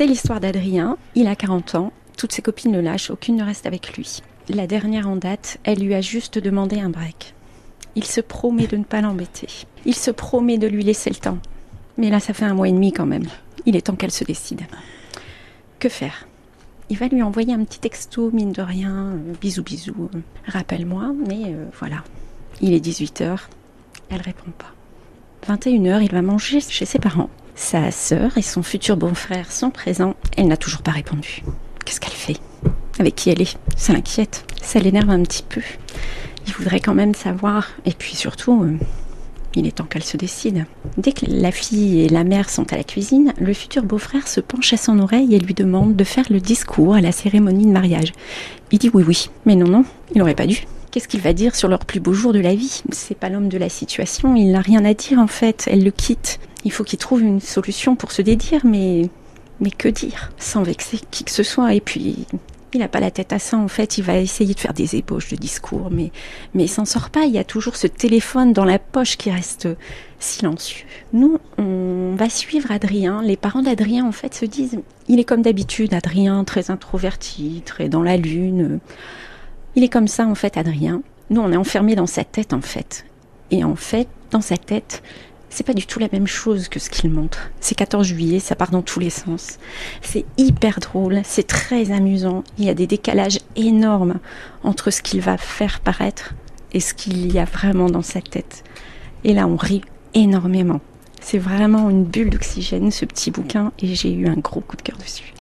C'est l'histoire d'Adrien. Il a 40 ans. Toutes ses copines le lâchent, aucune ne reste avec lui. La dernière en date, elle lui a juste demandé un break. Il se promet de ne pas l'embêter. Il se promet de lui laisser le temps. Mais là, ça fait un mois et demi quand même. Il est temps qu'elle se décide. Que faire? Il va lui envoyer un petit texto, mine de rien, euh, bisous bisous, rappelle-moi, mais euh, voilà. Il est 18h, elle répond pas. 21h, il va manger chez ses parents. Sa sœur et son futur beau-frère sont présents. Elle n'a toujours pas répondu. Qu'est-ce qu'elle fait? Avec qui elle est? Ça l'inquiète. Ça l'énerve un petit peu. Il voudrait quand même savoir. Et puis surtout, euh, il est temps qu'elle se décide. Dès que la fille et la mère sont à la cuisine, le futur beau-frère se penche à son oreille et lui demande de faire le discours à la cérémonie de mariage. Il dit oui oui. Mais non non, il n'aurait pas dû. Qu'est-ce qu'il va dire sur leur plus beau jour de la vie? C'est pas l'homme de la situation, il n'a rien à dire en fait, elle le quitte. Il faut qu'il trouve une solution pour se dédire, mais que dire Sans vexer qui que ce soit. Et puis, il n'a pas la tête à ça, en fait. Il va essayer de faire des ébauches de discours, mais, mais il s'en sort pas. Il y a toujours ce téléphone dans la poche qui reste silencieux. Nous, on va suivre Adrien. Les parents d'Adrien, en fait, se disent il est comme d'habitude, Adrien, très introverti, très dans la lune. Il est comme ça, en fait, Adrien. Nous, on est enfermés dans sa tête, en fait. Et en fait, dans sa tête, c'est pas du tout la même chose que ce qu'il montre. C'est 14 juillet, ça part dans tous les sens. C'est hyper drôle, c'est très amusant. Il y a des décalages énormes entre ce qu'il va faire paraître et ce qu'il y a vraiment dans sa tête. Et là, on rit énormément. C'est vraiment une bulle d'oxygène, ce petit bouquin, et j'ai eu un gros coup de cœur dessus.